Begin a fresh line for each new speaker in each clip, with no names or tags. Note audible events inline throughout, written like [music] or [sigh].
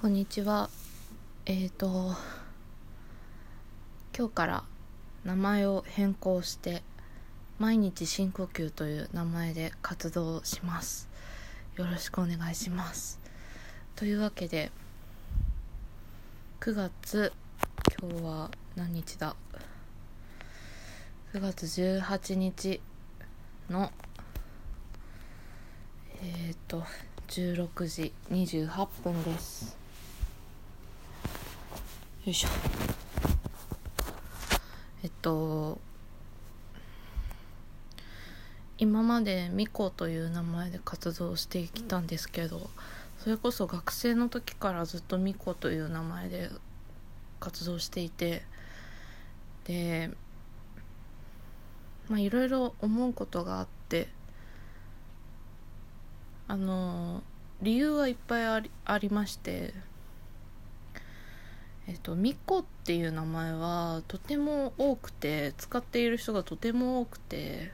こんにちは。えっ、ー、と、今日から名前を変更して、毎日深呼吸という名前で活動します。よろしくお願いします。というわけで、9月、今日は何日だ ?9 月18日の、えっ、ー、と、16時28分です。よいしょ。えっと今までミコという名前で活動してきたんですけどそれこそ学生の時からずっとミコという名前で活動していてでまあいろいろ思うことがあってあの理由はいっぱいありありましてえっと、ミコっていう名前はとても多くて使っている人がとても多くて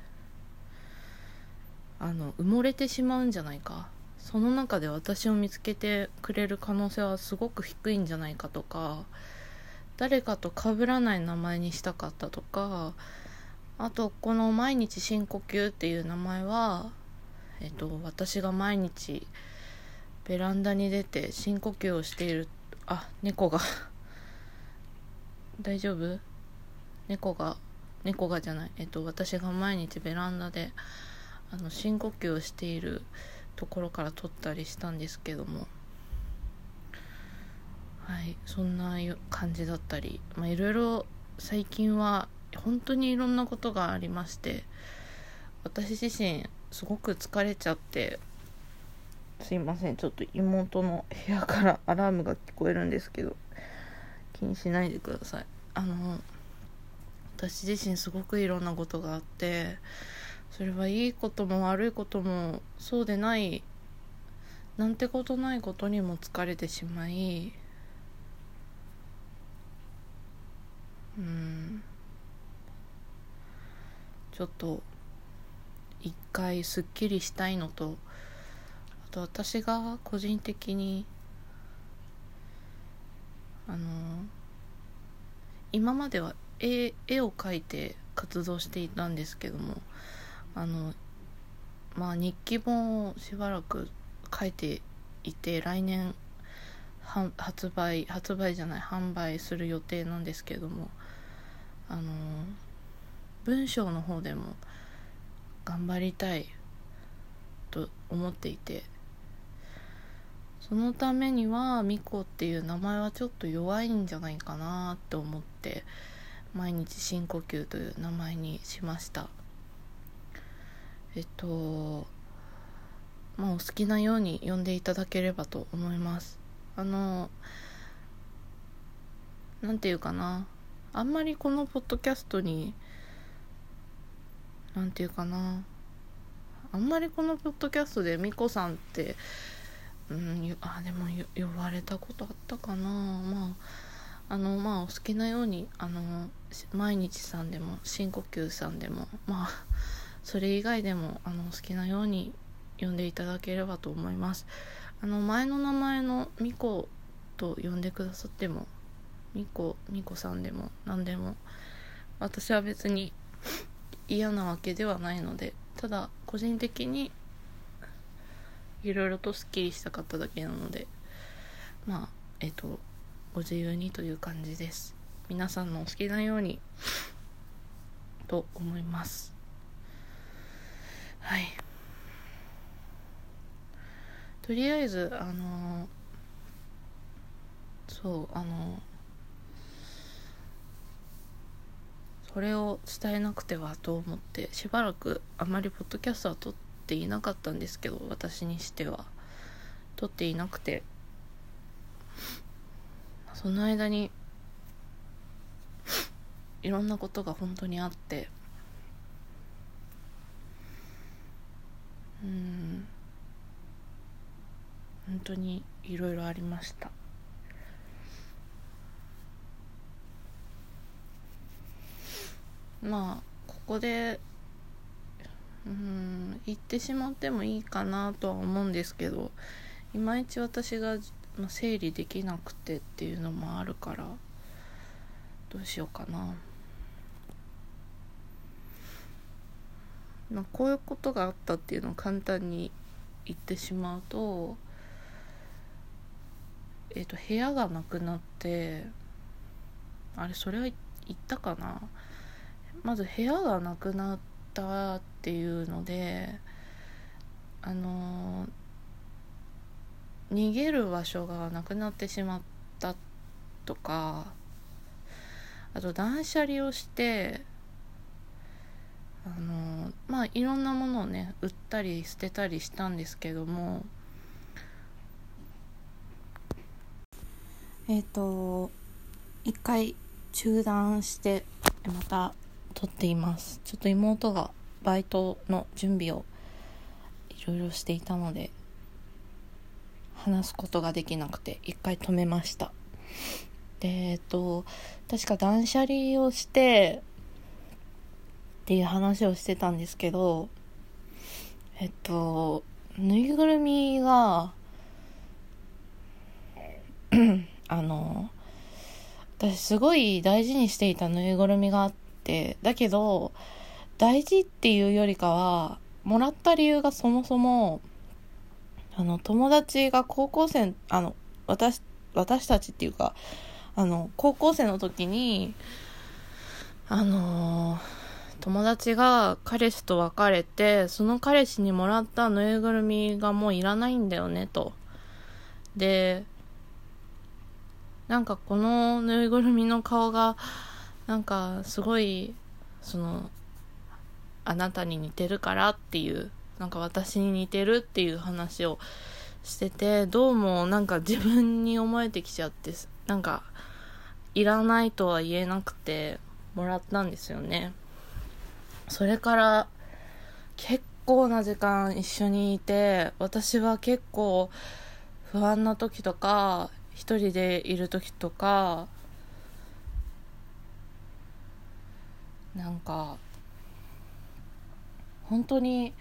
あの埋もれてしまうんじゃないか。その中で私を見つけてくれる可能性はすごく低いんじゃないかとか誰かと被らない名前にしたかったとかあとこの「毎日深呼吸」っていう名前は、えっと、私が毎日ベランダに出て深呼吸をしているあ猫が大丈夫？猫が猫がじゃない。えっと私が毎日ベランダであの深呼吸をしているところから撮ったりしたんですけども。はいそんな感じだったり。まあいろいろ最近は本当にいろんなことがありまして私自身すごく疲れちゃってすいませんちょっと妹の部屋からアラームが聞こえるんですけど。気にしないでください。あの私自身すごくいろんなことがあってそれはいいことも悪いこともそうでないなんてことないことにも疲れてしまいうん。ちょっと一回すっきりしたいのとあと私が個人的にあの今までは絵絵を描いて活動していたんですけどもあのまあ日記本をしばらく書いていて来年発売発売じゃない販売する予定なんですけどもあの文章の方でも頑張りたいと思っていてそのためにはミコっていう名前はちょっと弱いんじゃないかなって思って毎日深呼吸という名前にしました。えっとまあお好きなように呼んでいただければと思います。あの何て言うかな。あんまりこのポッドキャストに何て言うかな。あんまりこのポッドキャストでミコさんってうんあでも呼ばれたことあったかな。まああのまあお好きなようにあの毎日さんでも深呼吸さんでもまあそれ以外でもあの好きなように呼んでいただければと思います。あの前の名前のみこと呼んでくださってもみこみこさんでも何でも私は別に嫌なわけではないのでただ個人的にいろいろとすっきりしたかっただけなのでまあえっ、とご自由にという感じです。皆さんのお好きなようにと思います。はい。とりあえずあのそうあのそれを伝えなくてはと思ってしばらくあまりポッドキャストは撮ってっていなかったんですけど私にしては。撮っていなくて。その間にいろんなことが本当にあって。うん。本当にいろいろありました。まあここでうん言ってしまってもいいかなとは思うんですけどいまいち私が、整理できなくてっていうのもあるからどうしようかな。まあ、こういうことがあったっていうのを簡単に言ってしまうと,、えーと、部屋がなくなってあれそれは言ったかな？まず部屋がなくなったっていうのであの逃げる場所がなくなってしまったとかあと断捨離をしてあのまあいろんなものをね売ったり捨てたりしたんですけどもえっ、ー、と一回中断してまた撮っています。ちょっと妹がバイトの準備をいろいろしていたので話すことができなくて一回止めました。でえっと確か断捨離をしてっていう話をしてたんですけど、えっと、ぬいぐるみが、[clears throat] あの、私すごい大事にしていたぬいぐるみがあって、だけど、大事っていうよりかは、もらった理由がそもそも、あの、友達が高校生、あの、私、私たちっていうか、あの、高校生の時に、あの友達が彼氏と別れて、その彼氏にもらったぬいぐるみがもういらないんだよね、と。で、なんかこのぬいぐるみの顔が、なんかすごい、その、あなたに似てるからっていう、なんか私に似てるっていう話をしてて、どうもなんか自分に思えてきちゃって、なんか、いらないとは言えなくて、もらったんですよね。それから結構な時間一緒にいて私は結構不安な時とか一人でいる時とかなんか本当に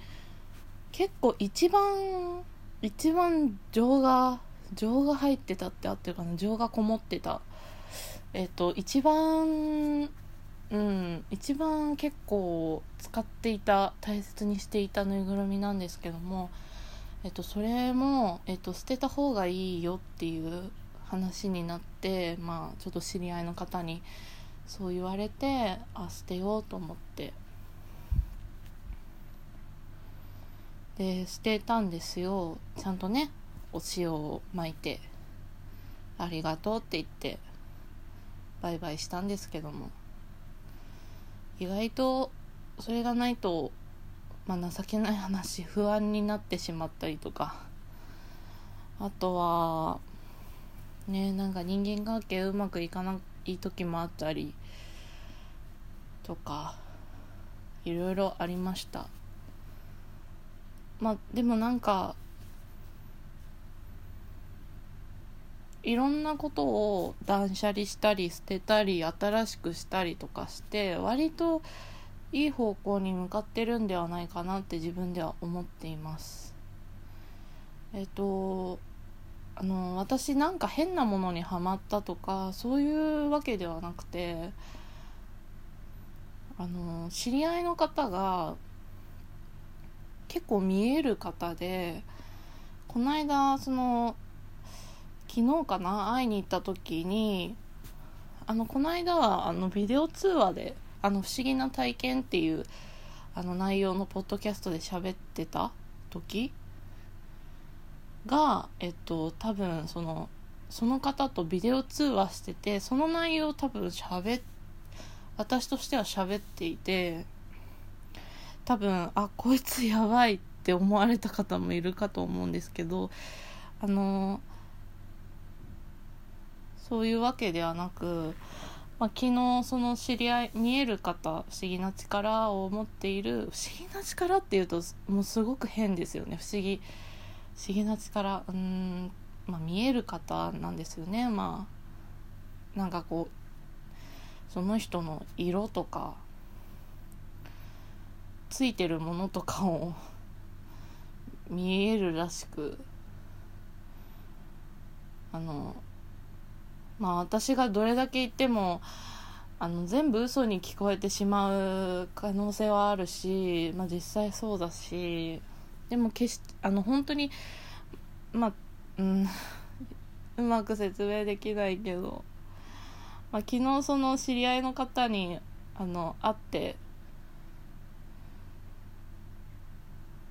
結構一番一番情が情が入ってたってあってるかな情がこもってた。えっと一番うん一番結構使っていた大切にしていたぬいぐるみなんですけどもえっとそれも、えっと、捨てた方がいいよっていう話になってまあちょっと知り合いの方にそう言われてあ捨てようと思って。で捨てたんですよ。ちゃんとねお塩を巻いてありがとうって言ってバイバイしたんですけども。意外とそれがないと、まあ、情けない話不安になってしまったりとか。あとはねなんか人間関係うまくいかなくい時もあったりとかいろいろありました。まあでもなんかいろんなことを断捨離したり捨てたり新しくしたりとかして割といい方向に向かってるんではないかなって自分では思っています。えっとあの私なんか変なものにはまったとかそういうわけではなくてあの知り合いの方が結構見える方でこの間その昨日かな会いに行った時にあのこの間はあのビデオ通話で「あの不思議な体験」っていうあの内容のポッドキャストで喋ってた時がえっと多分そのその方とビデオ通話しててその内容を多分喋私としては喋っていて多分あこいつやばいって思われた方もいるかと思うんですけどあのそういうわけではなく、まあ、昨日その知り合い見える方不思議な力を持っている不思議な力っていうともうすごく変ですよね。不思議。不思議な力うんまあ見える方なんですよね。まあなんかこうその人の色とかついてるものとかを見えるらしくあのまあ私がどれだけ言ってもあの全部嘘に聞こえてしまう可能性はあるし、まあ、実際そうだしでも決しあの本当にまあうん [laughs] うまく説明できないけど、まあ、昨日その知り合いの方にあの会って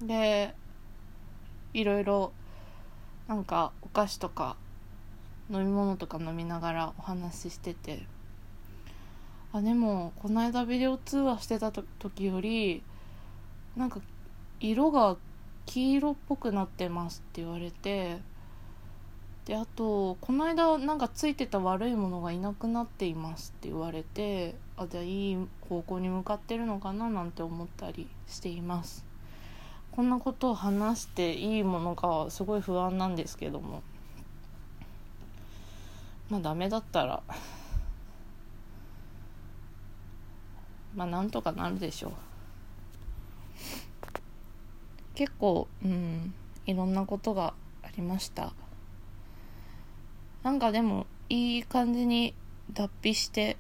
でいろいろなんかお菓子とか飲み物とか飲みながらお話ししててあでもこの間ビデオ通話してた時よりなんか色が黄色っぽくなってますって言われてであとこの間なんかついてた悪いものがいなくなっていますって言われてあじゃあいい方向に向かってるのかななんて思ったりしています。こんなことを話していいものかすごい不安なんですけども。まあダメだったらまあなんとかなるでしょう。結構うんいろんなことがありました。なんかでもいい感じに脱皮して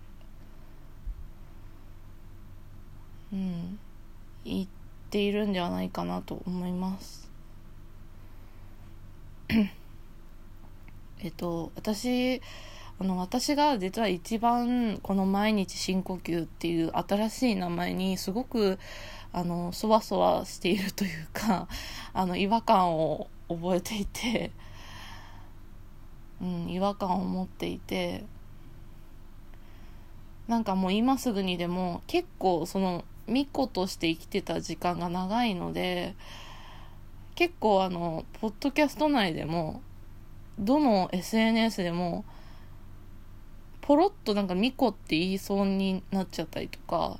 うんいっているんではないかなと思います。[clears throat] えっと私あの私が実は一番この毎日深呼吸っていう新しい名前にすごくあのそわそわしているというか [laughs] あの違和感を覚えていて、うん、違和感を持っていてなんかもう今すぐにでも結構その巫女として生きてた時間が長いので結構あのポッドキャスト内でもどの SNS でもポロッとなんかミコって言いそうになっちゃったりとか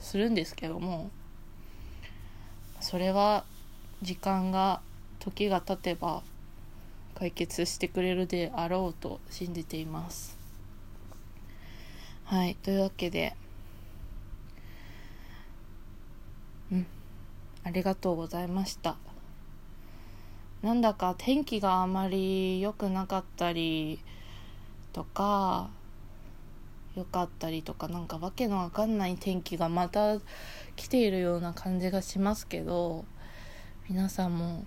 するんですけどもそれは時間が時が経てば解決してくれるであろうと信じています。はいというわけでうんありがとうございました。なんだか天気があまり良くなかったりとか良かったりとかなんかわけのわかんない天気がまた来ているような感じがしますけど皆さんも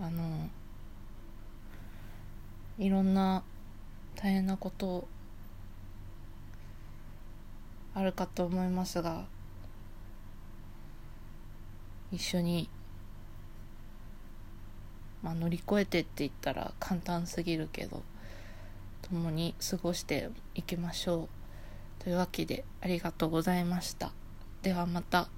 あのいろんな大変なことあるかと思いますが一緒に、まあ、乗り越えてって言ったら簡単すぎるけど。共に過ごしていきましょうというわけでありがとうございましたではまた。